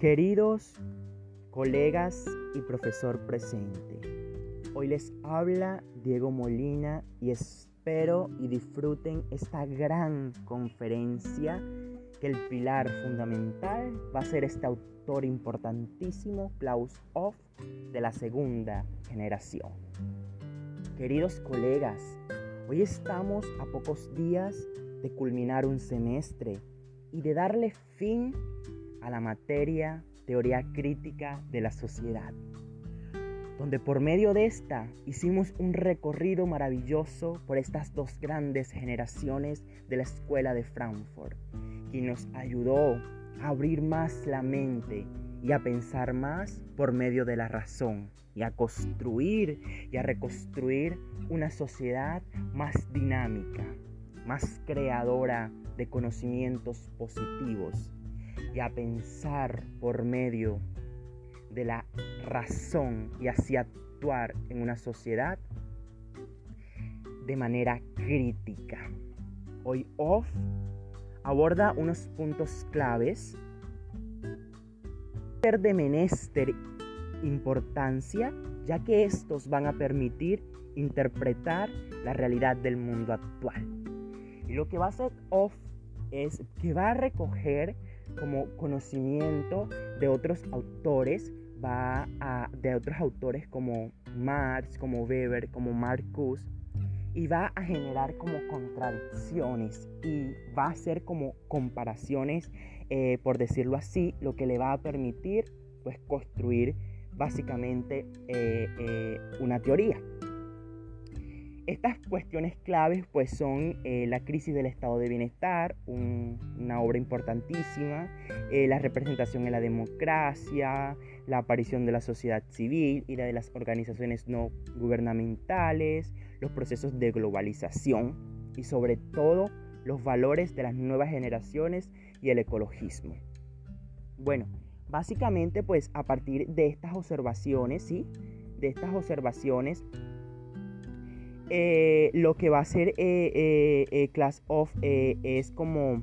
Queridos colegas y profesor presente, hoy les habla Diego Molina y espero y disfruten esta gran conferencia que el pilar fundamental va a ser este autor importantísimo, Klaus Hoff, de la segunda generación. Queridos colegas, hoy estamos a pocos días de culminar un semestre y de darle fin a la materia teoría crítica de la sociedad, donde por medio de esta hicimos un recorrido maravilloso por estas dos grandes generaciones de la escuela de Frankfurt, quien nos ayudó a abrir más la mente y a pensar más por medio de la razón y a construir y a reconstruir una sociedad más dinámica, más creadora de conocimientos positivos y a pensar por medio de la razón y así actuar en una sociedad de manera crítica. Hoy Off aborda unos puntos claves de menester importancia ya que estos van a permitir interpretar la realidad del mundo actual. Y lo que va a hacer Off es que va a recoger como conocimiento de otros autores, va a, de otros autores como Marx, como Weber, como Marcus, y va a generar como contradicciones y va a hacer como comparaciones, eh, por decirlo así, lo que le va a permitir pues construir básicamente eh, eh, una teoría. Estas cuestiones claves pues son eh, la crisis del estado de bienestar, una obra importantísima, eh, la representación en la democracia, la aparición de la sociedad civil y la de las organizaciones no gubernamentales, los procesos de globalización y sobre todo los valores de las nuevas generaciones y el ecologismo. Bueno, básicamente pues a partir de estas observaciones, ¿sí? De estas observaciones eh, lo que va a hacer eh, eh, Class of es como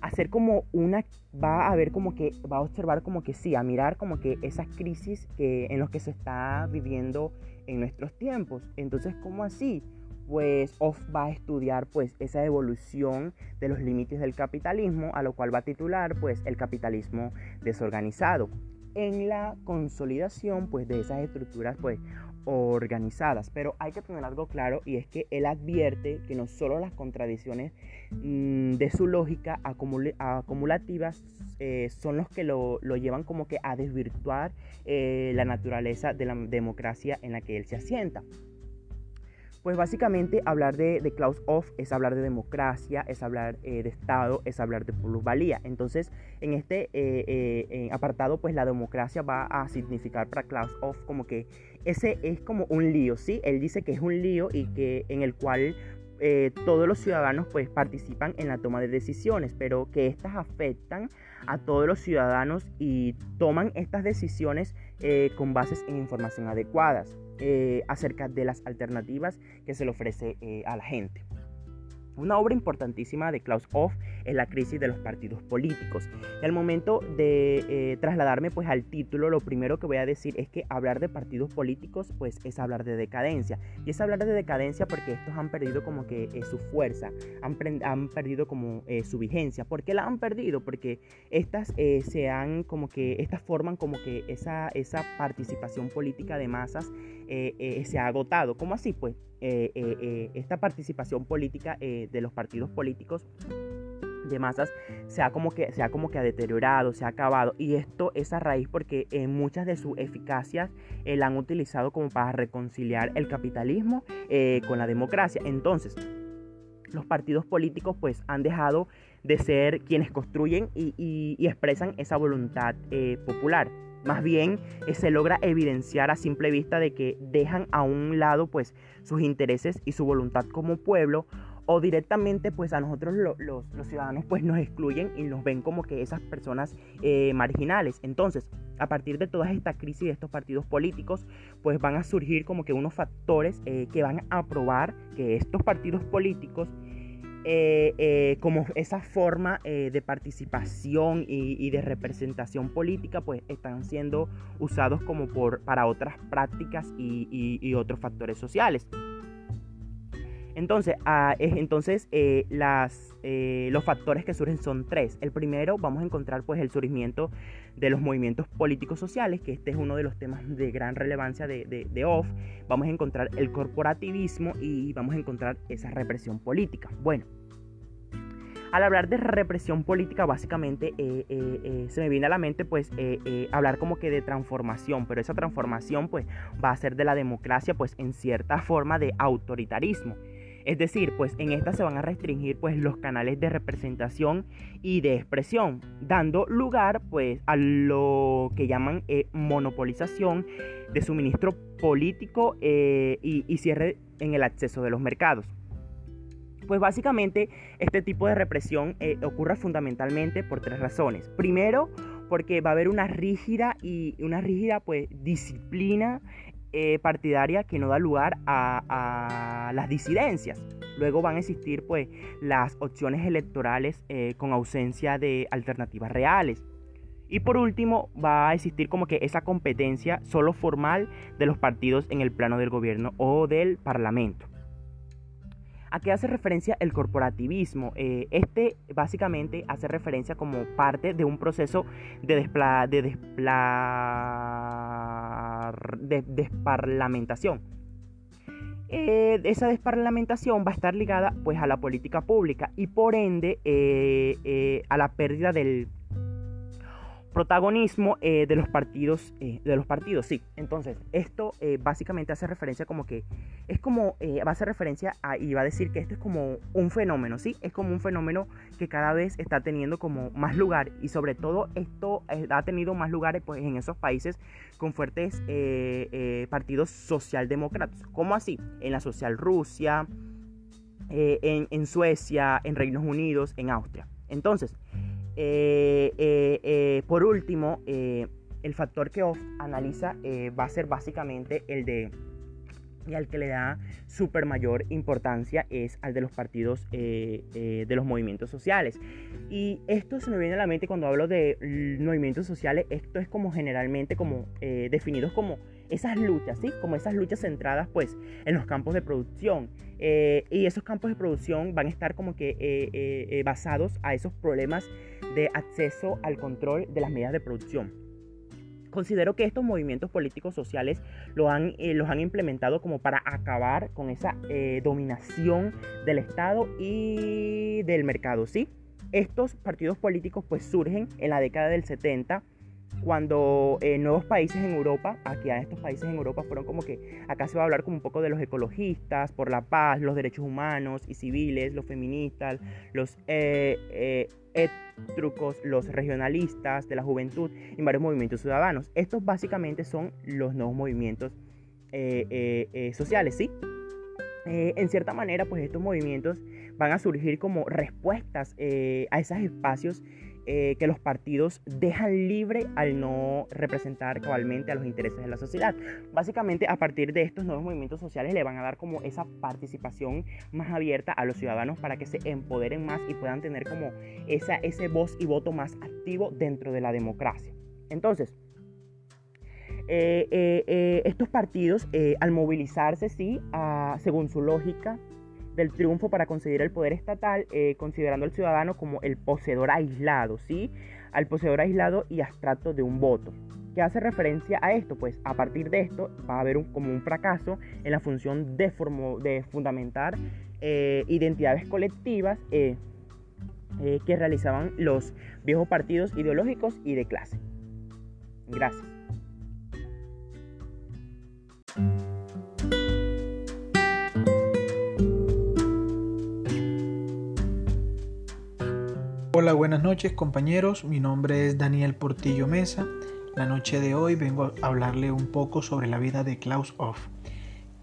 hacer como una va a ver como que va a observar como que sí a mirar como que esas crisis que en los que se está viviendo en nuestros tiempos. Entonces cómo así pues Off va a estudiar pues esa evolución de los límites del capitalismo a lo cual va a titular pues el capitalismo desorganizado. En la consolidación pues de esas estructuras pues organizadas. Pero hay que tener algo claro y es que él advierte que no solo las contradicciones mm, de su lógica acumulativas eh, son los que lo, llevan como que a desvirtuar eh, la naturaleza de la democracia en la que él se asienta. Pues básicamente hablar de, Klaus Hoff es hablar de democracia, es hablar eh, de Estado, es hablar de plusvalía. Entonces, en este apartado, pues la democracia va a significar para Klaus Hoff como que ese es como un lío, ¿sí? Él dice que es un lío y que en el cual eh, todos los ciudadanos pues participan en la toma de decisiones, pero que éstas afectan a todos los ciudadanos y toman estas decisiones eh, con bases en información adecuadas eh, acerca de las alternativas que se le ofrece a la gente. Una obra importantísima de Klaus Hoff es la crisis de los partidos políticos. Y al momento de eh, trasladarme pues al título, lo primero que voy a decir es que hablar de partidos políticos pues es hablar de decadencia. Y es hablar de decadencia porque estos han perdido como que eh, su fuerza, han, han perdido como eh, su vigencia. ¿Por qué la han perdido? Porque estas se han como que, estas forman como que esa, esa participación política de masas se ha agotado. ¿Cómo así? Pues esta participación política de los partidos políticos de masas se ha como que se ha como que ha deteriorado, se ha acabado y esto es a raíz porque en muchas de sus eficacias eh, la han utilizado como para reconciliar el capitalismo eh, con la democracia. Entonces, los partidos políticos pues han dejado de ser quienes construyen y, expresan esa voluntad eh, popular. Más bien se logra evidenciar a simple vista de que dejan a un lado pues sus intereses y su voluntad como pueblo o directamente pues a nosotros los, ciudadanos pues nos excluyen y nos ven como que esas personas eh, marginales. Entonces, a partir de toda esta crisis de estos partidos políticos, pues van a surgir como que unos factores eh, que van a probar que estos partidos políticos eh, eh, como esa forma eh, de participación y, de representación política, pues están siendo usados como por, para otras prácticas y, otros factores sociales. Entonces, ah, entonces las, los factores que surgen son tres. El primero, vamos a encontrar pues el surgimiento de los movimientos políticos sociales, que este es uno de los temas de gran relevancia de, de, de OFF. Vamos a encontrar el corporativismo y vamos a encontrar esa represión política. Bueno, al hablar de represión política, básicamente eh, eh, eh, se me viene a la mente pues hablar como que de transformación, pero esa transformación pues va a ser de la democracia pues en cierta forma de autoritarismo. Es decir, pues en esta se van a restringir pues los canales de representación y de expresión, dando lugar pues a lo que llaman monopolización de suministro político y cierre en el acceso de los mercados. Pues básicamente este tipo de represión eh, ocurre fundamentalmente por tres razones. Primero, porque va a haber una rígida y una rígida pues disciplina eh, partidaria que no da lugar a, las disidencias. Luego van a existir pues las opciones electorales eh, con ausencia de alternativas reales. Y por último, va a existir como que esa competencia solo formal de los partidos en el plano del gobierno o del parlamento. ¿A qué hace referencia el corporativismo? Eh, este básicamente hace referencia como parte de un proceso de, de, de desparlamentación. Eh, esa desparlamentación va a estar ligada pues a la política pública y por ende eh, a la pérdida del protagonismo eh, de los partidos, eh, de los partidos, sí. Entonces, esto eh, básicamente hace referencia como que es como, va a hacer referencia a, y va a decir que esto es como un fenómeno, sí, es como un fenómeno que cada vez está teniendo como más lugar y sobre todo esto ha tenido más lugares pues en esos países con fuertes partidos socialdemócratas, como así, en la social Rusia, en, en Suecia, en Reinos Unidos, en Austria. Entonces, eh, eh, eh, por último, el factor que Off analiza va a ser básicamente el de y al que le da súper mayor importancia es al de los partidos de los movimientos sociales. Y esto se me viene a la mente cuando hablo de movimientos sociales, esto es como generalmente como definidos como esas luchas, ¿sí? Como esas luchas centradas pues en los campos de producción. y esos campos de producción van a estar como que basados a esos problemas de acceso al control de las medidas de producción. Considero que estos movimientos políticos sociales han, eh, los han implementado como para acabar con esa eh, dominación del Estado y del mercado, ¿sí? Estos partidos políticos pues surgen en la década del 70 cuando eh, nuevos países en Europa, aquí a estos países en Europa fueron como que, acá se va a hablar como un poco de los ecologistas, por la paz, los derechos humanos y civiles, los feministas, los los regionalistas de la juventud y varios movimientos ciudadanos. Estos básicamente son los nuevos movimientos eh, sociales, ¿sí? en cierta manera, pues estos movimientos van a surgir como respuestas a esos espacios eh, que los partidos dejan libre al no representar cabalmente a los intereses de la sociedad. Básicamente, a partir de estos nuevos movimientos sociales le van a dar como esa participación más abierta a los ciudadanos para que se empoderen más y puedan tener como esa, ese voz y voto más activo dentro de la democracia. Entonces, eh, eh, estos partidos, al movilizarse, sí, según su lógica, del triunfo para conseguir el poder estatal, eh, considerando al ciudadano como el poseedor aislado, ¿sí? Al poseedor aislado y abstracto de un voto. ¿Qué hace referencia a esto? Pues a partir de esto va a haber un, como un fracaso en la función de, de fundamentar eh, identidades colectivas eh, que realizaban los viejos partidos ideológicos y de clase. Gracias. Hola, buenas noches compañeros, mi nombre es Daniel Portillo Mesa. La noche de hoy vengo a hablarle un poco sobre la vida de Klaus Hoff.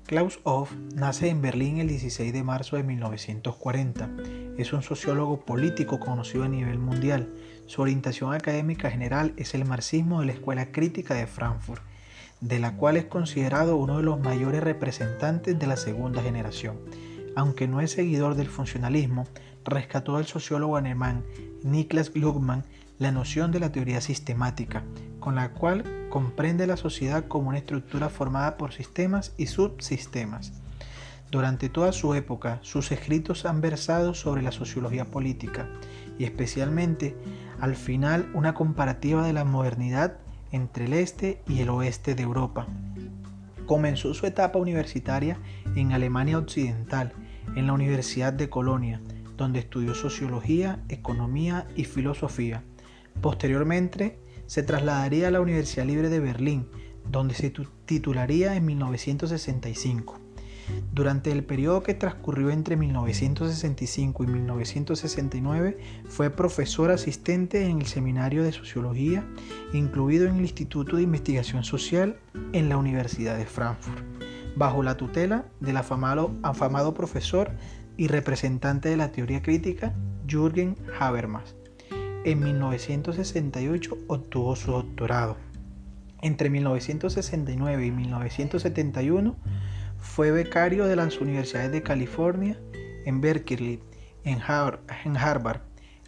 Klaus Hoff nace en Berlín el 16 de marzo de 1940. Es un sociólogo político conocido a nivel mundial. Su orientación académica general es el marxismo de la Escuela Crítica de Frankfurt, de la cual es considerado uno de los mayores representantes de la segunda generación. Aunque no es seguidor del funcionalismo, rescató del sociólogo alemán Niklas Gluckman la noción de la teoría sistemática, con la cual comprende la sociedad como una estructura formada por sistemas y subsistemas. Durante toda su época, sus escritos han versado sobre la sociología política y especialmente al final una comparativa de la modernidad entre el este y el oeste de Europa. Comenzó su etapa universitaria en Alemania Occidental, en la Universidad de Colonia, donde estudió sociología, economía y filosofía. Posteriormente se trasladaría a la Universidad Libre de Berlín, donde se titularía en 1965. Durante el periodo que transcurrió entre 1965 y 1969 fue profesor asistente en el Seminario de Sociología, incluido en el Instituto de Investigación Social en la Universidad de Frankfurt, bajo la tutela del afamado, profesor y representante de la teoría crítica Jürgen Habermas. En 1968 obtuvo su doctorado. Entre 1969 y 1971 fue becario de las universidades de California, en Berkeley, en Harvard.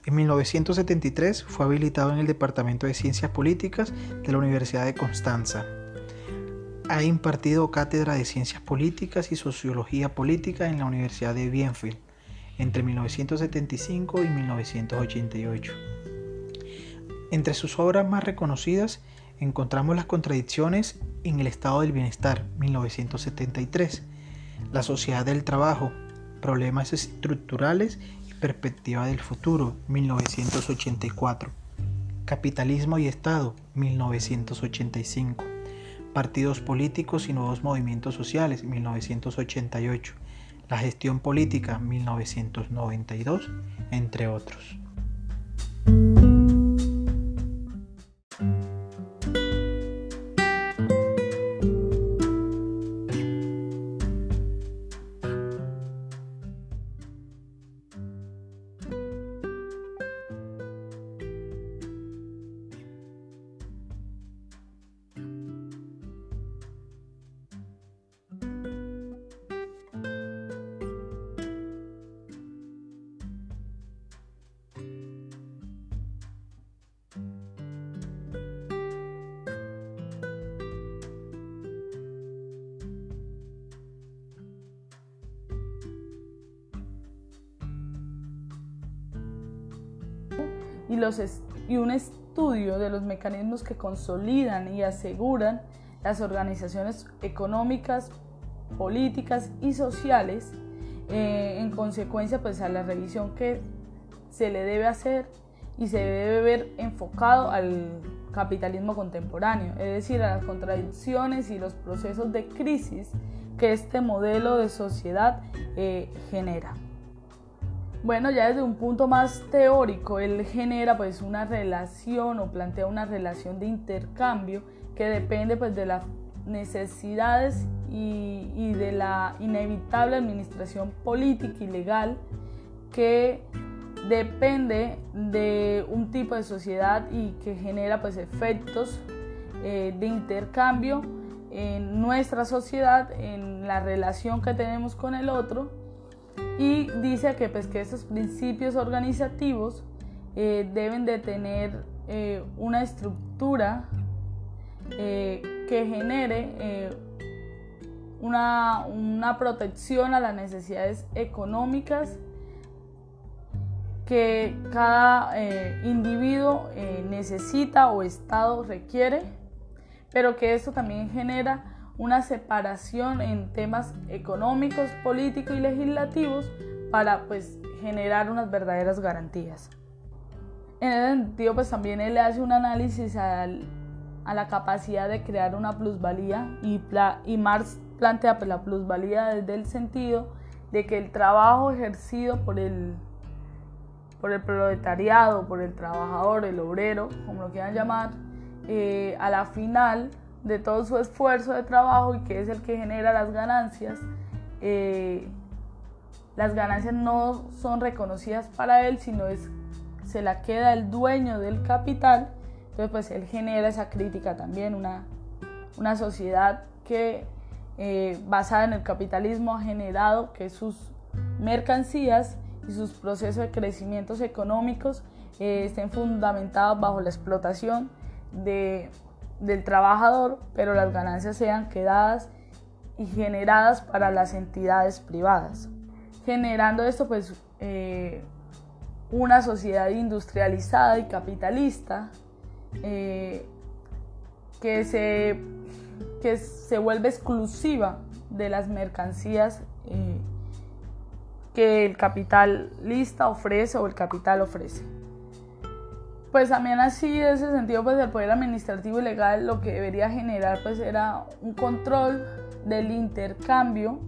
En 1973 fue habilitado en el Departamento de Ciencias Políticas de la Universidad de Constanza. Ha impartido cátedra de Ciencias Políticas y Sociología Política en la Universidad de Bienfield entre 1975 y 1988. Entre sus obras más reconocidas encontramos las contradicciones en el estado del bienestar, 1973, la sociedad del trabajo, problemas estructurales y perspectiva del futuro, 1984, capitalismo y Estado, 1985, partidos políticos y nuevos movimientos sociales, 1988, la gestión política, 1992, entre otros. Y, un estudio de los mecanismos que consolidan y aseguran las organizaciones económicas, políticas y sociales, eh, en consecuencia pues a la revisión que se le debe hacer y se debe ver enfocado al capitalismo contemporáneo, es decir, a las contradicciones y los procesos de crisis que este modelo de sociedad eh, genera. Bueno, ya desde un punto más teórico, él genera pues una relación o plantea una relación de intercambio que depende pues de las necesidades y, de la inevitable administración política y legal que depende de un tipo de sociedad y que genera pues efectos eh, de intercambio en nuestra sociedad, en la relación que tenemos con el otro y dice que, pues, que esos principios organizativos eh, deben de tener eh, una estructura eh, que genere una, una, protección a las necesidades económicas que cada individuo necesita o Estado requiere, pero que esto también genera una separación en temas económicos, políticos y legislativos para pues generar unas verdaderas garantías. En ese sentido pues también él hace un análisis a la capacidad de crear una plusvalía y, y Marx plantea pues, la plusvalía desde el sentido de que el trabajo ejercido por el, por el proletariado, por el trabajador, el obrero, como lo quieran llamar, eh, a la final de todo su esfuerzo de trabajo y que es el que genera las ganancias, eh, las ganancias no son reconocidas para él, sino es, se la queda el dueño del capital. Entonces, pues él genera esa crítica también, una, una sociedad que eh, basada en el capitalismo ha generado que sus mercancías y sus procesos de crecimientos económicos eh, estén fundamentados bajo la explotación de, del trabajador, pero las ganancias sean quedadas y generadas para las entidades privadas. Generando esto, pues, eh, una sociedad industrializada y capitalista eh, que, se, que se vuelve exclusiva de las mercancías eh, que el capitalista ofrece o el capital ofrece. Pues también así, en ese sentido, pues el poder administrativo y legal lo que debería generar pues era un control del intercambio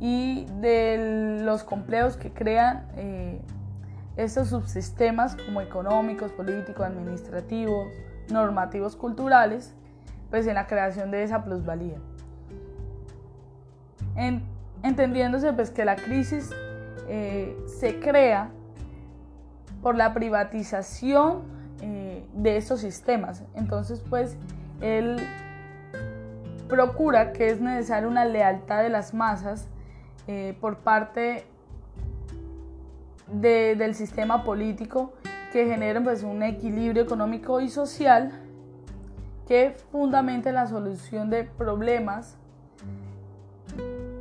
y de los complejos que crean eh, estos subsistemas como económicos, políticos, administrativos, normativos, culturales, pues en la creación de esa plusvalía. entendiéndose pues que la crisis eh, se crea por la privatización eh, de estos sistemas. Entonces pues él procura que es necesaria una lealtad de las masas eh, por parte del sistema político que generen pues, un equilibrio económico y social que fundamente la solución de problemas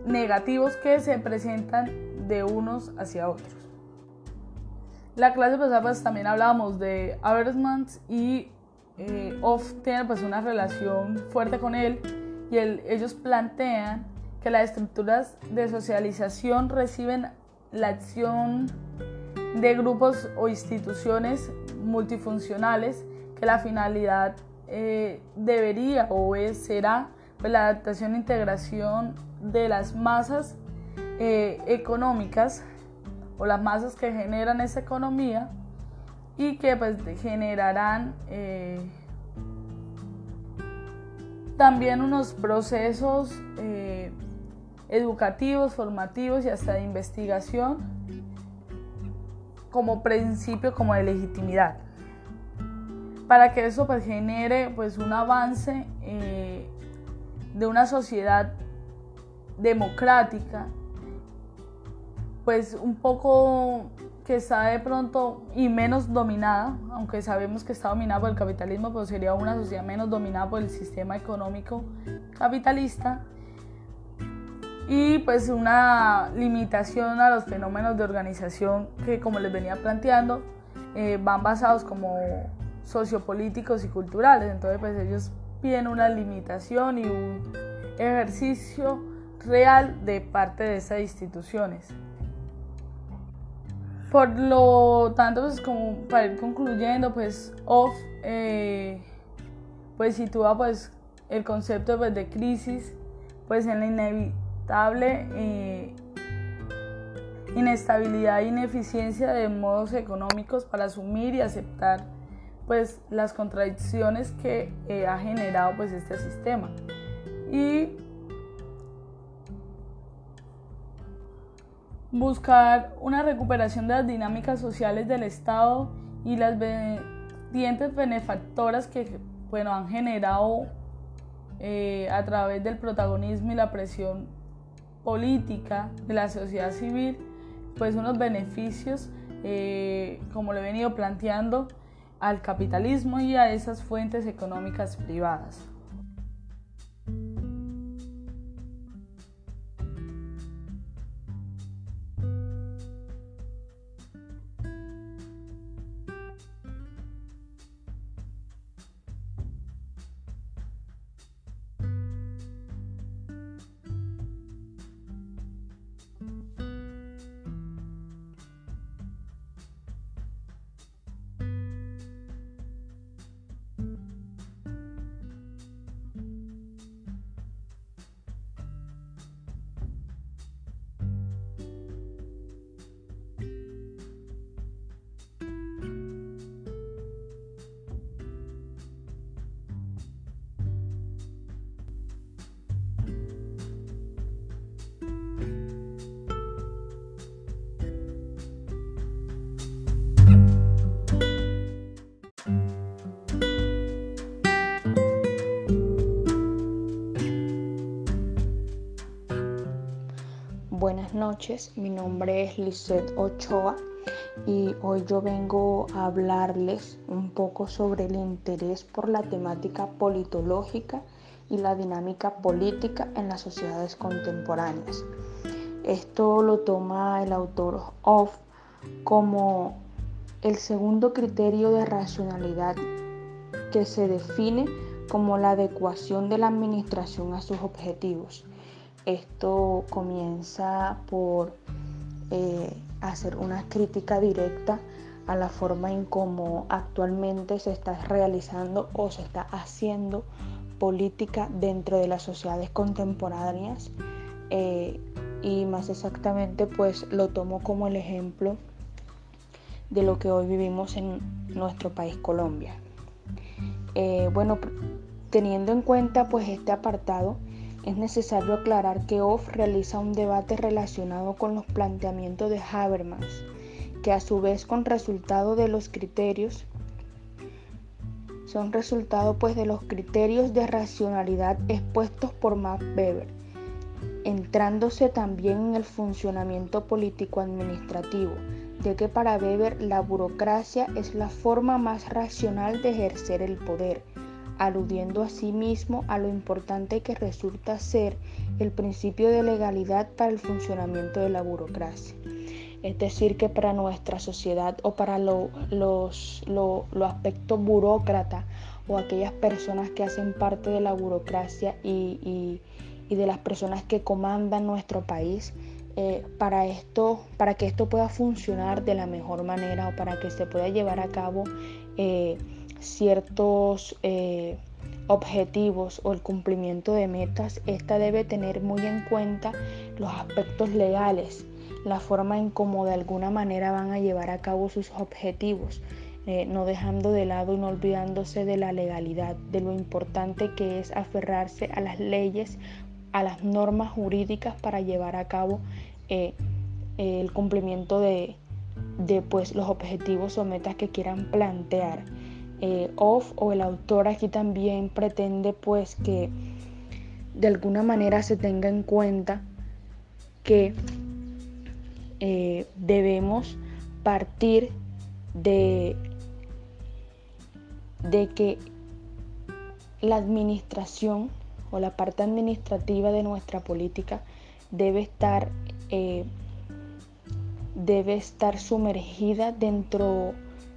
negativos que se presentan de unos hacia otros. La clase pasada pues, también hablábamos de Habermas y eh, Off tiene pues, una relación fuerte con él y ellos plantean que las estructuras de socialización reciben la acción de grupos o instituciones multifuncionales que la finalidad eh, debería o es, será pues, la adaptación e integración de las masas eh, económicas o las masas que generan esa economía y que pues generarán eh, también unos procesos educativos, formativos y hasta de investigación como principio, como de legitimidad. Para que eso pues, genere pues, un avance eh, de una sociedad democrática, pues un poco que está de pronto y menos dominada, aunque sabemos que está dominada por el capitalismo, pero sería una sociedad menos dominada por el sistema económico capitalista. Y pues una limitación a los fenómenos de organización que como les venía planteando eh, van basados como sociopolíticos y culturales. Entonces pues ellos piden una limitación y un ejercicio real de parte de esas instituciones por lo tanto pues como para ir concluyendo pues off eh, pues sitúa pues el concepto pues, de crisis pues en la inevitabilidad eh, inestabilidad e ineficiencia de modos económicos para asumir y aceptar pues las contradicciones que eh, ha generado pues este sistema. Y buscar una recuperación de las dinámicas sociales del Estado y las dientes benefactoras que bueno, han generado eh, a través del protagonismo y la presión política de la sociedad civil, pues unos beneficios, eh, como lo he venido planteando, al capitalismo y a esas fuentes económicas privadas. Noches, mi nombre es Lisette Ochoa y hoy yo vengo a hablarles un poco sobre el interés por la temática politológica y la dinámica política en las sociedades contemporáneas. Esto lo toma el autor Off como el segundo criterio de racionalidad que se define como la adecuación de la administración a sus objetivos. Esto comienza por eh, hacer una crítica directa a la forma en cómo actualmente se está realizando o se está haciendo política dentro de las sociedades contemporáneas eh, y más exactamente pues lo tomo como el ejemplo de lo que hoy vivimos en nuestro país Colombia. Eh, bueno, teniendo en cuenta pues este apartado, es necesario aclarar que Off realiza un debate relacionado con los planteamientos de Habermas, que a su vez con resultado de los criterios son resultado pues de los criterios de racionalidad expuestos por Max Weber, entrándose también en el funcionamiento político administrativo, ya que para Weber la burocracia es la forma más racional de ejercer el poder aludiendo asimismo a lo importante que resulta ser el principio de legalidad para el funcionamiento de la burocracia. Es decir, que para nuestra sociedad o para los, los aspectos burócratas o aquellas personas que hacen parte de la burocracia y, de las personas que comandan nuestro país, eh, para, esto, para que esto pueda funcionar de la mejor manera o para que se pueda llevar a cabo eh, ciertos eh, objetivos o el cumplimiento de metas, esta debe tener muy en cuenta los aspectos legales, la forma en cómo de alguna manera van a llevar a cabo sus objetivos, eh, no dejando de lado y no olvidándose de la legalidad, de lo importante que es aferrarse a las leyes, a las normas jurídicas para llevar a cabo eh, el cumplimiento de, de pues, los objetivos o metas que quieran plantear. Eh, Off o el autor aquí también pretende pues que de alguna manera se tenga en cuenta que eh, debemos partir de, de que la administración o la parte administrativa de nuestra política debe estar, eh, debe estar sumergida dentro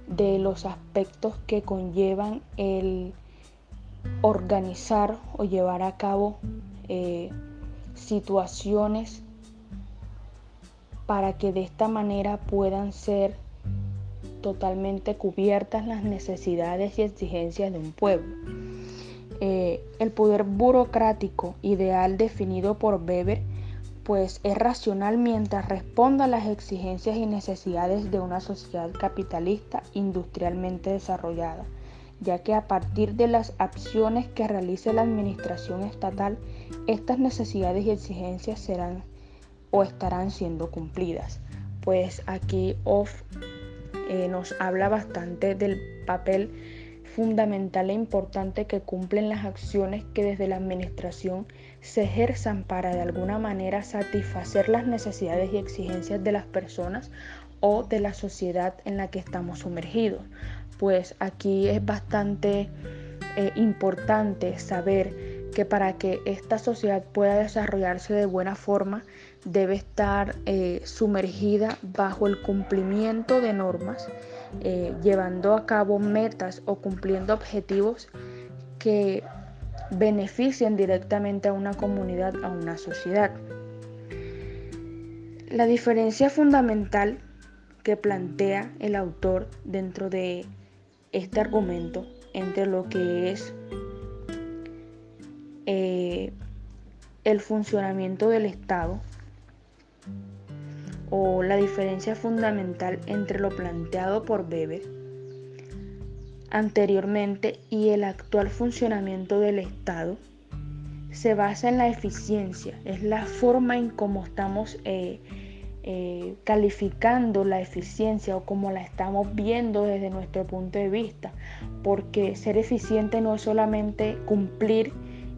de los aspectos que conllevan el organizar o llevar a cabo eh, situaciones para que de esta manera puedan ser totalmente cubiertas las necesidades y exigencias de un pueblo. Eh, el poder burocrático ideal definido por Weber pues es racional mientras responda a las exigencias y necesidades de una sociedad capitalista industrialmente desarrollada, ya que a partir de las acciones que realice la administración estatal, estas necesidades y exigencias serán o estarán siendo cumplidas. Pues aquí Off eh, nos habla bastante del papel fundamental e importante que cumplen las acciones que desde la administración se ejerzan para de alguna manera satisfacer las necesidades y exigencias de las personas o de la sociedad en la que estamos sumergidos. Pues aquí es bastante eh, importante saber que para que esta sociedad pueda desarrollarse de buena forma debe estar eh, sumergida bajo el cumplimiento de normas, eh, llevando a cabo metas o cumpliendo objetivos que beneficien directamente a una comunidad, a una sociedad. La diferencia fundamental que plantea el autor dentro de este argumento entre lo que es eh, el funcionamiento del Estado o la diferencia fundamental entre lo planteado por Weber anteriormente y el actual funcionamiento del Estado se basa en la eficiencia, es la forma en cómo estamos eh, eh, calificando la eficiencia o cómo la estamos viendo desde nuestro punto de vista, porque ser eficiente no es solamente cumplir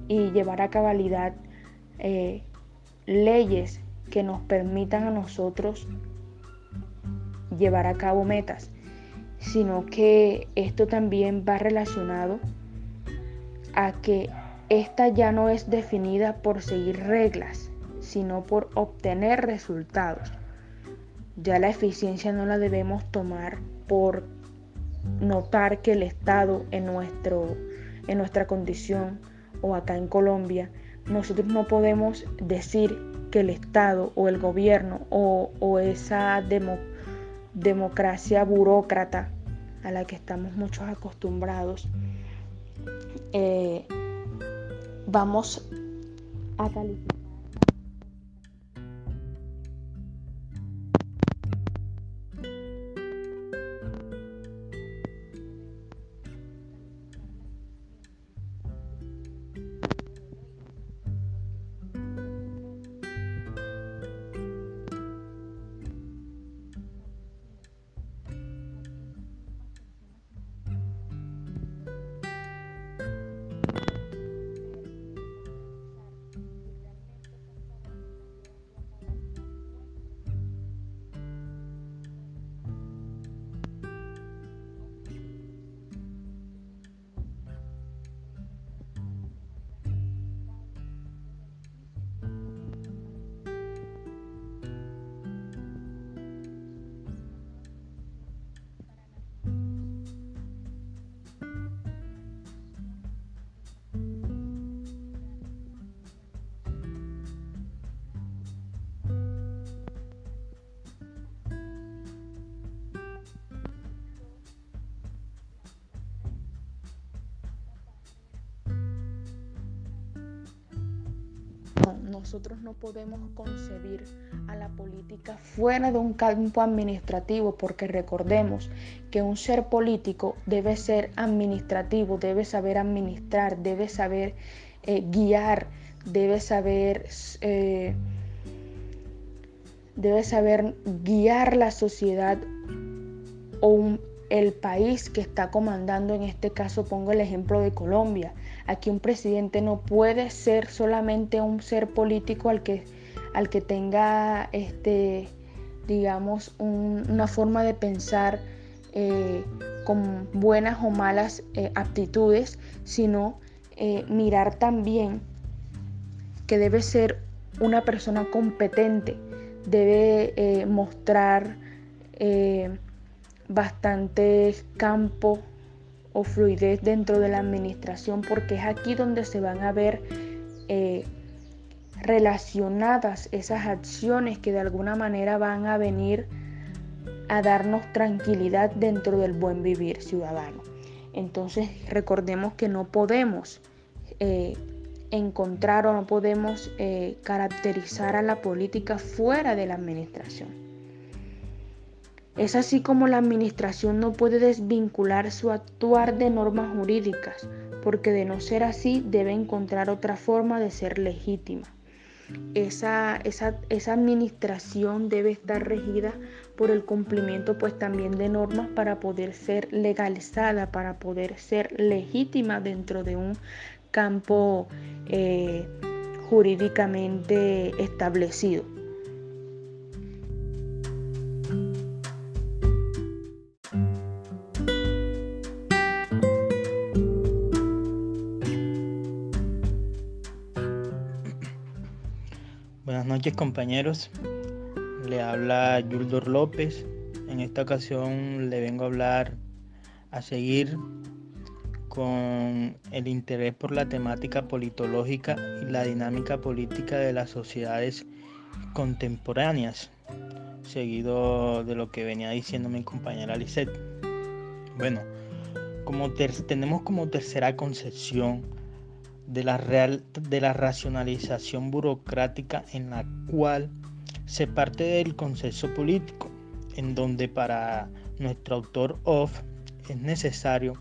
y llevar a cabalidad eh, leyes que nos permitan a nosotros llevar a cabo metas, sino que esto también va relacionado a que esta ya no es definida por seguir reglas, sino por obtener resultados. Ya la eficiencia no la debemos tomar por notar que el Estado en, nuestro, en nuestra condición o acá en Colombia, nosotros no podemos decir el Estado o el gobierno o, esa democracia burócrata a la que estamos muchos acostumbrados, eh, vamos a calificar. Nosotros no podemos concebir a la política fuera de un campo administrativo, porque recordemos que un ser político debe ser administrativo, debe saber administrar, debe saber eh, guiar, debe saber, eh, debe saber guiar la sociedad o el país que está comandando, en este caso pongo el ejemplo de Colombia. Aquí un presidente no puede ser solamente un ser político al que, al que tenga, este, digamos, una forma de pensar eh, con buenas o malas eh, aptitudes, sino eh, mirar también que debe ser una persona competente, debe mostrar bastante campo o fluidez dentro de la administración porque es aquí donde se van a ver eh, relacionadas esas acciones que de alguna manera van a venir a darnos tranquilidad dentro del buen vivir ciudadano. Entonces recordemos que no podemos eh, encontrar o no podemos eh, caracterizar a la política fuera de la administración. Es así como la administración no puede desvincular su actuar de normas jurídicas, porque de no ser así debe encontrar otra forma de ser legítima. Esa, esa, esa, administración debe estar regida por el cumplimiento pues también de normas para poder ser legalizada, para poder ser legítima dentro de un campo eh, jurídicamente establecido. Noches compañeros, le habla Yuldor López. En esta ocasión le vengo a hablar a seguir con el interés por la temática politológica y la dinámica política de las sociedades contemporáneas, seguido de lo que venía diciendo mi compañera Lisette. Bueno, como tenemos como tercera concepción de la, real, de la racionalización burocrática en la cual se parte del consenso político, en donde para nuestro autor Off es necesario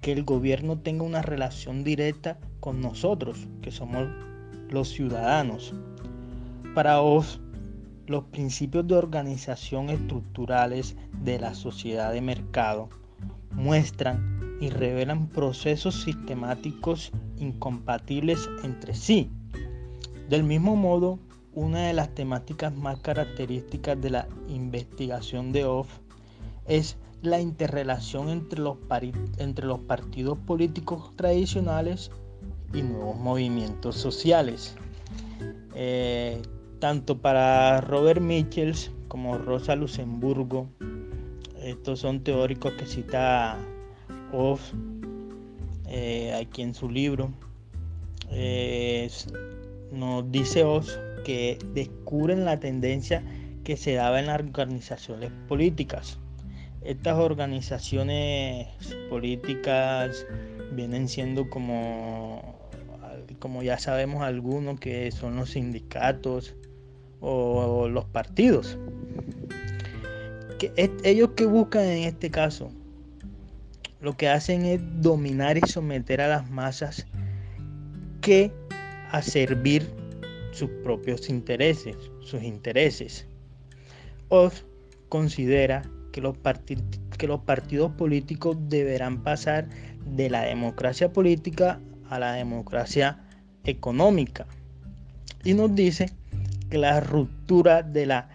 que el gobierno tenga una relación directa con nosotros, que somos los ciudadanos. Para Off, los principios de organización estructurales de la sociedad de mercado muestran y revelan procesos sistemáticos incompatibles entre sí. Del mismo modo, una de las temáticas más características de la investigación de Off es la interrelación entre los, entre los partidos políticos tradicionales y nuevos movimientos sociales. Eh, tanto para Robert Michels como Rosa Luxemburgo, estos son teóricos que cita Off eh, aquí en su libro, nos dice Off que descubren la tendencia que se daba en las organizaciones políticas. Estas organizaciones políticas vienen siendo como, como ya sabemos algunos, que son los sindicatos o los partidos. Que ellos que buscan en este caso, lo que hacen es dominar y someter a las masas que a servir sus propios intereses, sus intereses. Oz considera que los, que los partidos políticos deberán pasar de la democracia política a la democracia económica. Y nos dice que la ruptura de la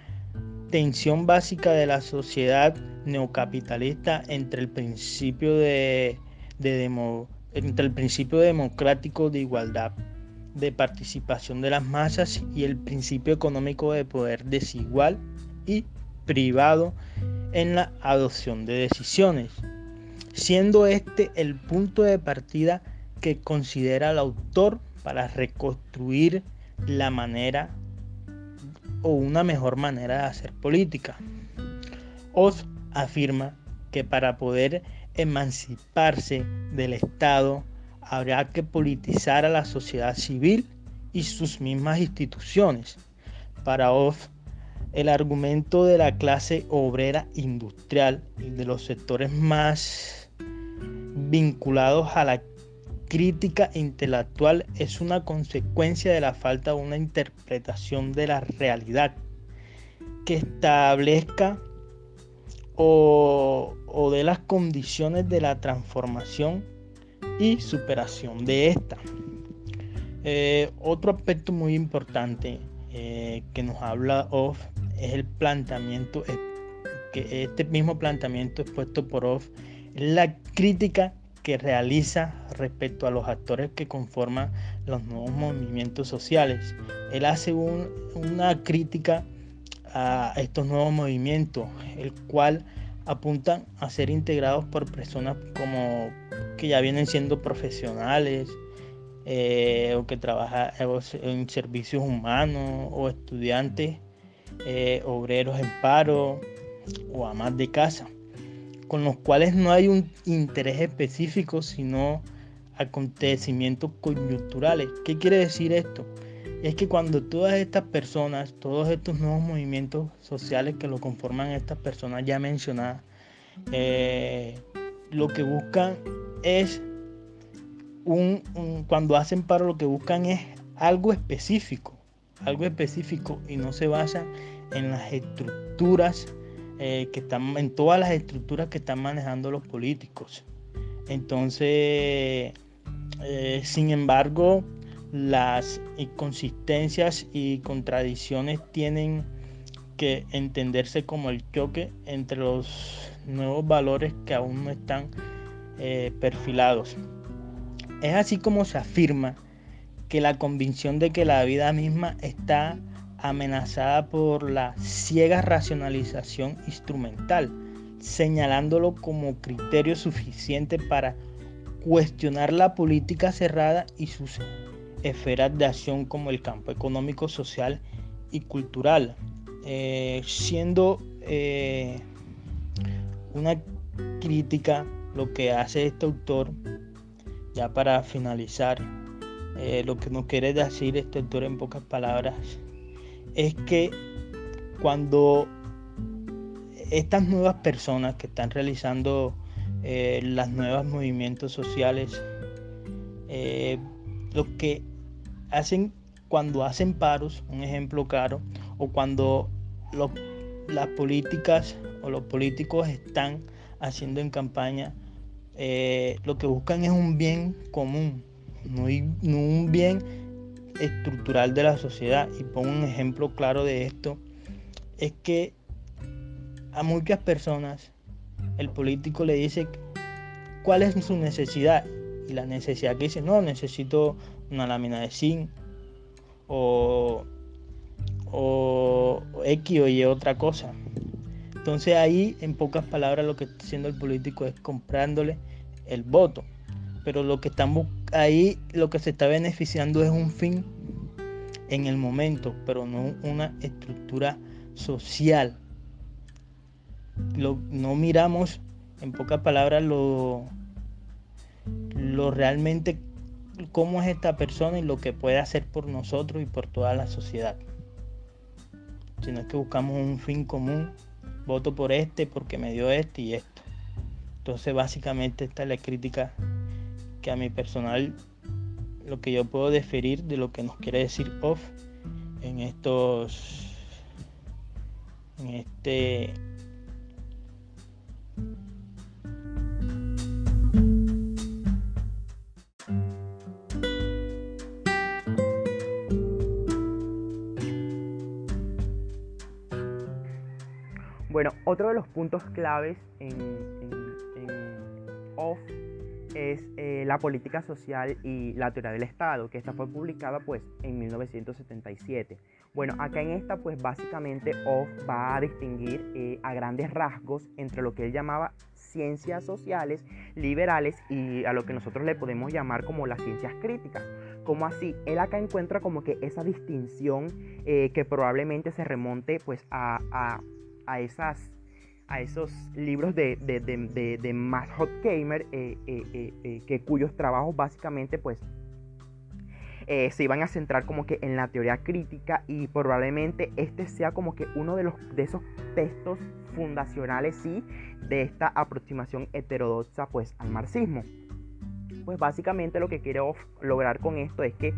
tensión básica de la sociedad neocapitalista entre el principio de, entre el principio democrático de igualdad de participación de las masas y el principio económico de poder desigual y privado en la adopción de decisiones, siendo este el punto de partida que considera el autor para reconstruir la manera o una mejor manera de hacer política. Oz afirma que para poder emanciparse del Estado habrá que politizar a la sociedad civil y sus mismas instituciones. Para Off, el argumento de la clase obrera industrial y de los sectores más vinculados a la crítica intelectual es una consecuencia de la falta de una interpretación de la realidad que establezca o, o de las condiciones de la transformación y superación de esta. Eh, otro aspecto muy importante eh, que nos habla Off es el planteamiento, que este mismo planteamiento expuesto por Off es la crítica que realiza respecto a los actores que conforman los nuevos movimientos sociales. Él hace una crítica a estos nuevos movimientos, el cual apuntan a ser integrados por personas como que ya vienen siendo profesionales eh, o que trabajan en servicios humanos o estudiantes, eh, obreros en paro o amas de casa, con los cuales no hay un interés específico, sino acontecimientos coyunturales. ¿Qué quiere decir esto? Es que cuando todas estas personas, todos estos nuevos movimientos sociales que lo conforman estas personas ya mencionadas, eh, lo que buscan es un, cuando hacen paro lo que buscan es algo específico, algo específico y no se basan en las estructuras eh, que están, en todas las estructuras que están manejando los políticos. Entonces, eh, sin embargo, las inconsistencias y contradicciones tienen que entenderse como el choque entre los nuevos valores que aún no están eh, perfilados. Es así como se afirma que la convicción de que la vida misma está amenazada por la ciega racionalización instrumental, señalándolo como criterio suficiente para cuestionar la política cerrada y sus esferas de acción como el campo económico, social y cultural, eh, siendo eh, una crítica lo que hace este autor, ya para finalizar, eh, lo que nos quiere decir este autor en pocas palabras, es que cuando estas nuevas personas que están realizando las nuevos movimientos sociales, lo que hacen cuando hacen paros, un ejemplo claro, o cuando las políticas o los políticos están haciendo en campaña, eh, lo que buscan es un bien común, no, un bien estructural de la sociedad. Y pongo un ejemplo claro de esto, es que a muchas personas el político le dice cuál es su necesidad. Y la necesidad que dice, no, necesito una lámina de zinc o, o X o Y otra cosa. Entonces ahí, en pocas palabras, lo que está haciendo el político es comprándole el voto. Pero lo que estamos ahí, lo que se está beneficiando es un fin en el momento, pero no una estructura social. no miramos, en pocas palabras, lo, lo realmente cómo es esta persona y lo que puede hacer por nosotros y por toda la sociedad. Sino que buscamos un fin común, voto por este porque me dio este y esto. Entonces básicamente esta es la crítica que a mi personal lo que yo puedo deferir de lo que nos quiere decir off en estos en este Bueno, otro de los puntos claves en, OFF es eh, la política social y la teoría del Estado, que esta fue publicada pues en 1977. Bueno, acá en esta pues básicamente OFF va a distinguir eh, a grandes rasgos entre lo que él llamaba ciencias sociales liberales y a lo que nosotros le podemos llamar como las ciencias críticas. Como así, él acá encuentra como que esa distinción eh, que probablemente se remonte pues a a, esas, a esos libros de, de, de, de Matt Gamer, eh, eh, eh, que cuyos trabajos básicamente pues se iban a centrar como que en la teoría crítica y probablemente este sea como que uno de, los, de esos textos fundacionales sí de esta aproximación heterodoxa pues al marxismo. Pues básicamente lo que quiero lograr con esto es que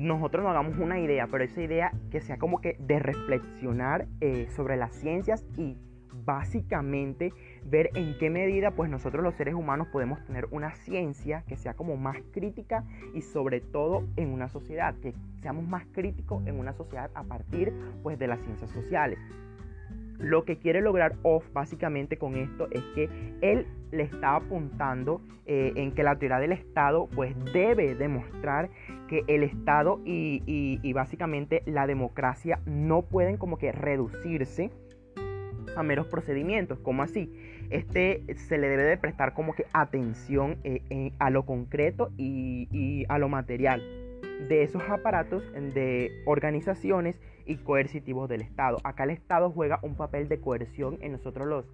nosotros nos hagamos una idea, pero esa idea que sea como que de reflexionar eh, sobre las ciencias y básicamente ver en qué medida pues nosotros los seres humanos podemos tener una ciencia que sea como más crítica y sobre todo en una sociedad, que seamos más críticos en una sociedad a partir pues de las ciencias sociales. Lo que quiere lograr Off básicamente con esto es que él le está apuntando eh, en que la teoría del Estado pues debe demostrar que el Estado y, básicamente la democracia no pueden como que reducirse a meros procedimientos. como así? Este se le debe de prestar como que atención eh, a lo concreto y a lo material de esos aparatos de organizaciones y coercitivos del Estado. Acá el Estado juega un papel de coerción en nosotros los,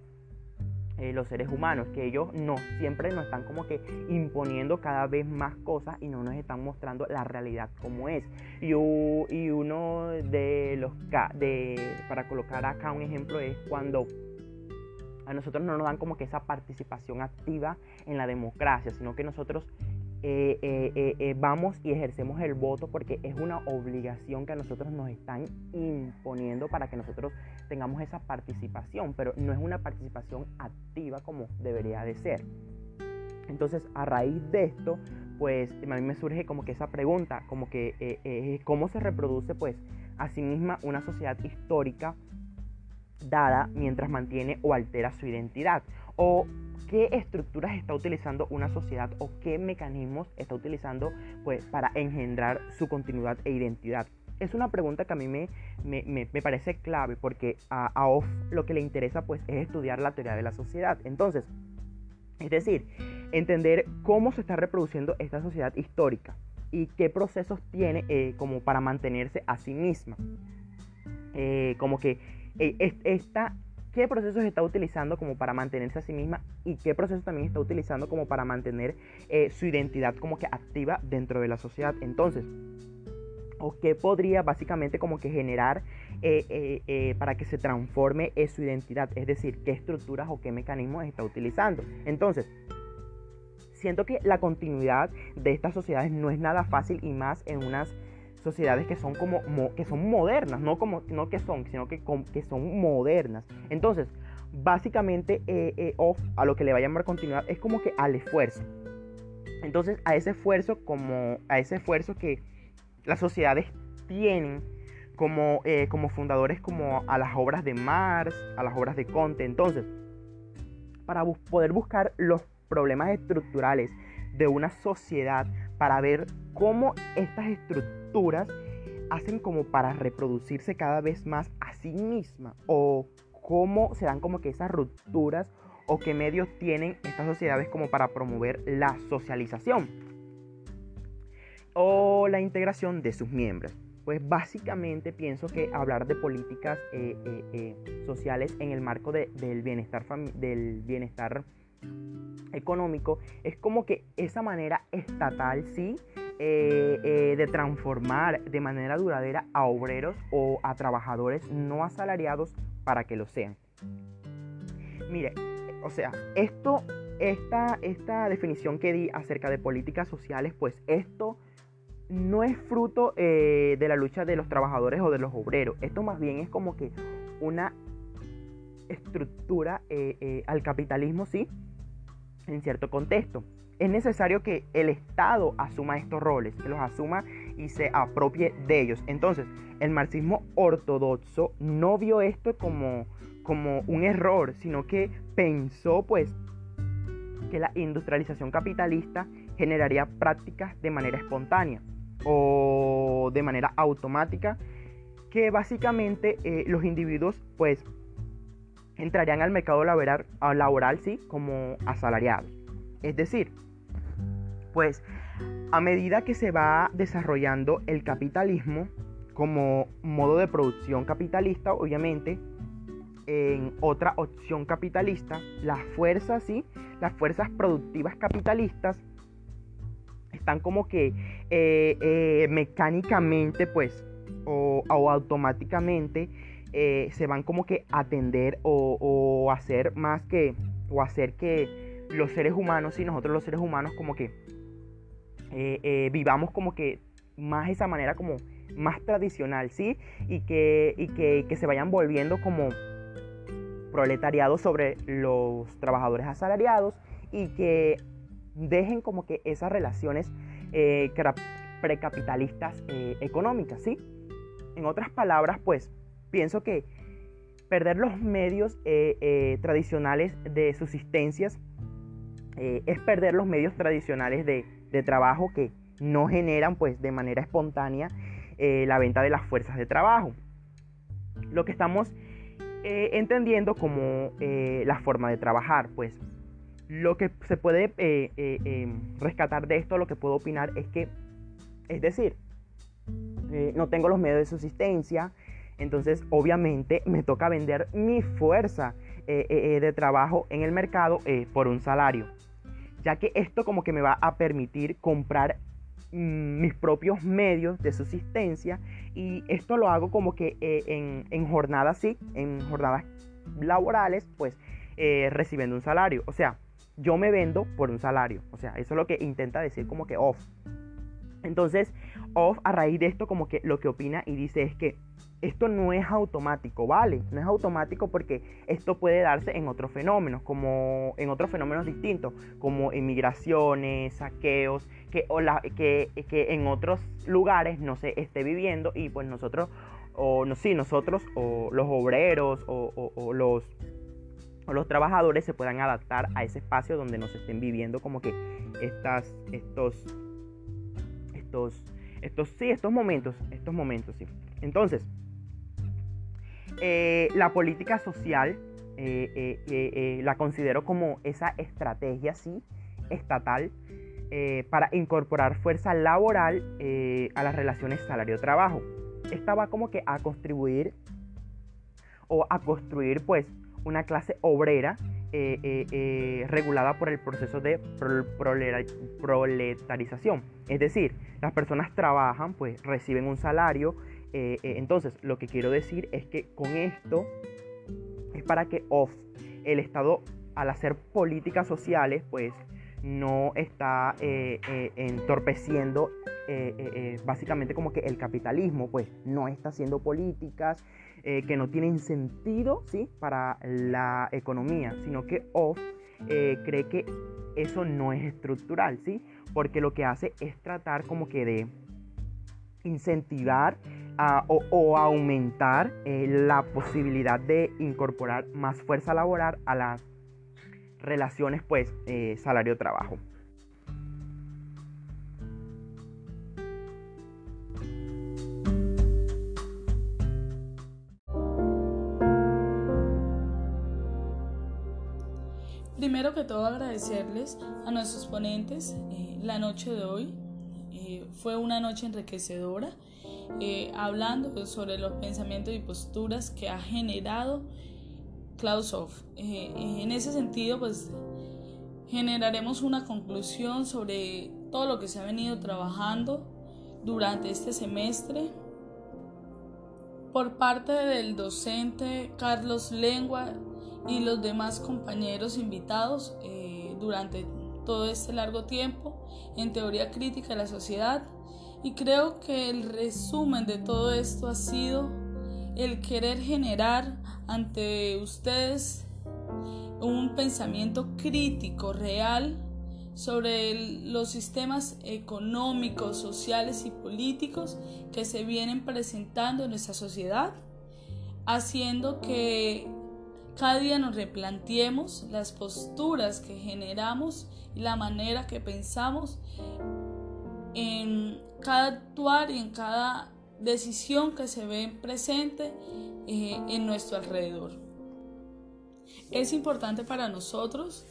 eh, los seres humanos, que ellos no siempre nos están como que imponiendo cada vez más cosas y no nos están mostrando la realidad como es. Y, y uno de los, de, para colocar acá un ejemplo es cuando a nosotros no nos dan como que esa participación activa en la democracia, sino que nosotros eh, eh, eh, vamos y ejercemos el voto porque es una obligación que a nosotros nos están imponiendo para que nosotros tengamos esa participación, pero no es una participación activa como debería de ser. Entonces, a raíz de esto, pues a mí me surge como que esa pregunta, como que cómo se reproduce pues a sí misma una sociedad histórica dada mientras mantiene o altera su identidad o qué estructuras está utilizando una sociedad o qué mecanismos está utilizando pues, para engendrar su continuidad e identidad. Es una pregunta que a mí me, me, parece clave porque a, a Off lo que le interesa pues, es estudiar la teoría de la sociedad. Entonces, es decir, entender cómo se está reproduciendo esta sociedad histórica y qué procesos tiene eh, como para mantenerse a sí misma. Eh, como que eh, esta qué procesos está utilizando como para mantenerse a sí misma y qué procesos también está utilizando como para mantener eh, su identidad como que activa dentro de la sociedad. Entonces, o qué podría básicamente como que generar eh, eh, para que se transforme su identidad, es decir, qué estructuras o qué mecanismos está utilizando. Entonces, siento que la continuidad de estas sociedades no es nada fácil y más en unas sociedades que son como que son modernas, no como no que son, sino que, que son modernas. Entonces, básicamente eh, eh, a lo que le va a llamar continuidad es como que al esfuerzo. Entonces, a ese esfuerzo como a ese esfuerzo que las sociedades tienen como, eh, como fundadores como a las obras de Marx, a las obras de Conte. Entonces, para poder buscar los problemas estructurales de una sociedad, para ver cómo estas estructuras hacen como para reproducirse cada vez más a sí misma o cómo se dan como que esas rupturas o qué medios tienen estas sociedades como para promover la socialización o la integración de sus miembros. Pues básicamente pienso que hablar de políticas eh, eh, eh, sociales en el marco del, bienestar del bienestar económico es como que esa manera estatal, sí, de transformar de manera duradera a obreros o a trabajadores no asalariados para que lo sean. Mire, o sea, esto, esta, esta definición que di acerca de políticas sociales, pues esto no es fruto eh, de la lucha de los trabajadores o de los obreros. Esto más bien es como que una estructura eh, eh, al capitalismo, sí, en cierto contexto. Es necesario que el Estado asuma estos roles, que los asuma y se apropie de ellos. Entonces, el marxismo ortodoxo no vio esto como, como un error, sino que pensó pues que la industrialización capitalista generaría prácticas de manera espontánea o de manera automática que básicamente eh, los individuos pues entrarían al mercado laboral, laboral sí como asalariados. Es decir, pues a medida que se va desarrollando el capitalismo como modo de producción capitalista, obviamente, en otra opción capitalista, las fuerzas, sí, las fuerzas productivas capitalistas están como que eh, eh, mecánicamente, pues, o, automáticamente eh, se van como que atender o, o, hacer más que, o hacer que los seres humanos y nosotros los seres humanos como que vivamos como que más esa manera como más tradicional, ¿sí? Y que, y que, que se vayan volviendo como proletariado sobre los trabajadores asalariados y que dejen como que esas relaciones eh, precapitalistas eh, económicas, ¿sí? En otras palabras, pues pienso que perder los medios eh, tradicionales de subsistencias es perder los medios tradicionales de, de, trabajo que no generan pues de manera espontánea la venta de las fuerzas de trabajo. Lo que estamos entendiendo como la forma de trabajar, pues lo que se puede eh, eh, rescatar de esto, lo que puedo opinar es que, es decir, eh, no tengo los medios de subsistencia, entonces obviamente me toca vender mi fuerza de trabajo en el mercado por un salario, ya que esto como que me va a permitir comprar mm, mis propios medios de subsistencia y esto lo hago como que en, en, jornadas, sí, en jornadas laborales, pues recibiendo un salario, o sea, yo me vendo por un salario. O sea, eso es lo que intenta decir como que off. Entonces, off a raíz de esto como que lo que opina y dice es que esto no es automático, ¿vale? No es automático porque esto puede darse en otros fenómenos, como en otros fenómenos distintos, como inmigraciones, saqueos, que, o la, que, que en otros lugares no se esté viviendo y pues nosotros, o no, sí, nosotros, o los obreros, o, o los los trabajadores se puedan adaptar a ese espacio donde nos estén viviendo como que estas, estos, estos, estos, sí, estos momentos, estos momentos, sí. Entonces, eh, la política social eh, eh, la considero como esa estrategia, sí, estatal, para incorporar fuerza laboral a las relaciones salario-trabajo. Esta va como que a contribuir o a construir, pues, una clase obrera regulada por el proceso de proletarización. Es decir, las personas trabajan, pues reciben un salario. Entonces, lo que quiero decir es que con esto es para que off, el Estado, al hacer políticas sociales, pues no está entorpeciendo básicamente como que el capitalismo, pues no está haciendo políticas eh, que no tienen sentido ¿sí? para la economía, sino que Off eh, cree que eso no es estructural, ¿sí? porque lo que hace es tratar como que de incentivar o, aumentar eh, la posibilidad de incorporar más fuerza laboral a las relaciones pues eh, salario-trabajo. Primero que todo agradecerles a nuestros ponentes eh, la noche de hoy. fue una noche enriquecedora eh, hablando sobre los pensamientos y posturas que ha generado Klaus Hoff. Eh, en ese sentido, pues generaremos una conclusión sobre todo lo que se ha venido trabajando durante este semestre por parte del docente Carlos Lengua y los demás compañeros invitados eh, durante todo este largo tiempo en teoría crítica de la sociedad y creo que el resumen de todo esto ha sido el querer generar ante ustedes un pensamiento crítico, real, sobre los sistemas económicos, sociales y políticos que se vienen presentando en nuestra sociedad, haciendo que cada día nos replanteemos las posturas que generamos y la manera que pensamos en cada actuar y en cada decisión que se ve presente eh, en nuestro alrededor. Es importante para nosotros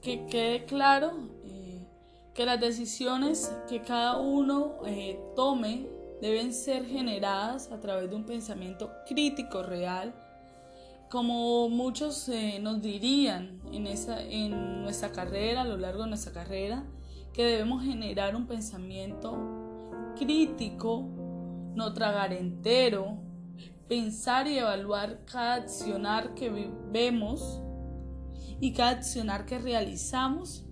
que quede claro eh, que las decisiones que cada uno eh, tome deben ser generadas a través de un pensamiento crítico real, como muchos nos dirían en, esa, en nuestra carrera, a lo largo de nuestra carrera, que debemos generar un pensamiento crítico, no tragar entero, pensar y evaluar cada accionar que vemos y cada accionar que realizamos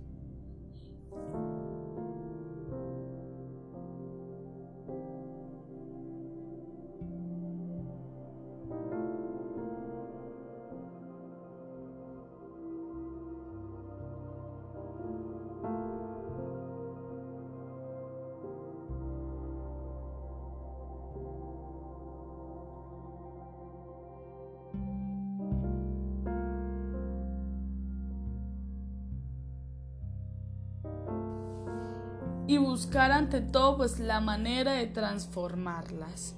y buscar ante todo pues la manera de transformarlas.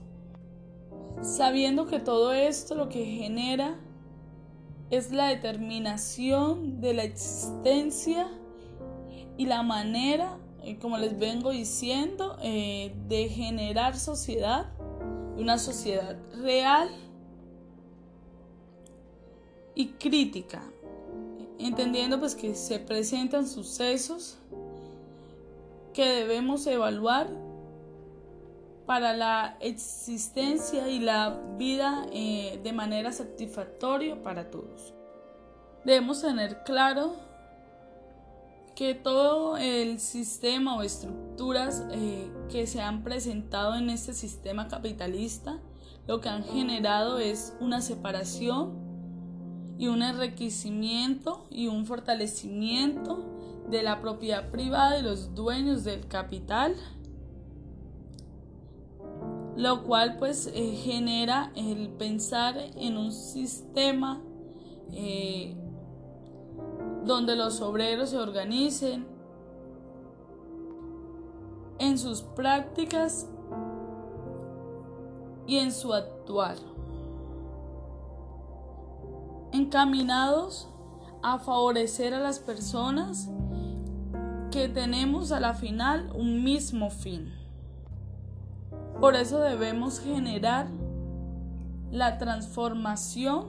Sabiendo que todo esto lo que genera es la determinación de la existencia y la manera, eh, como les vengo diciendo, eh, de generar sociedad, una sociedad real y crítica, entendiendo pues que se presentan sucesos que debemos evaluar para la existencia y la vida eh, de manera satisfactoria para todos. Debemos tener claro que todo el sistema o estructuras eh, que se han presentado en este sistema capitalista lo que han generado es una separación y un enriquecimiento y un fortalecimiento de la propiedad privada de los dueños del capital, lo cual pues eh, genera el pensar en un sistema eh, donde los obreros se organicen en sus prácticas y en su actuar, encaminados a favorecer a las personas que tenemos a la final un mismo fin. Por eso debemos generar la transformación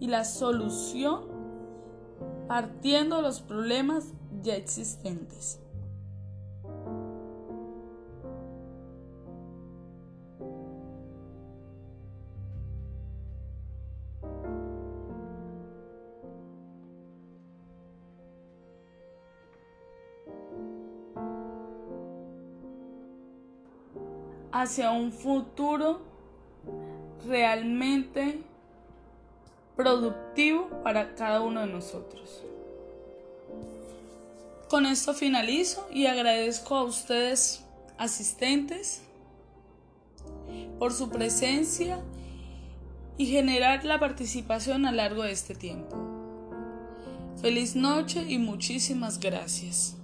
y la solución partiendo de los problemas ya existentes. Hacia un futuro realmente productivo para cada uno de nosotros. Con esto finalizo y agradezco a ustedes asistentes por su presencia y generar la participación a lo largo de este tiempo. Feliz noche y muchísimas gracias.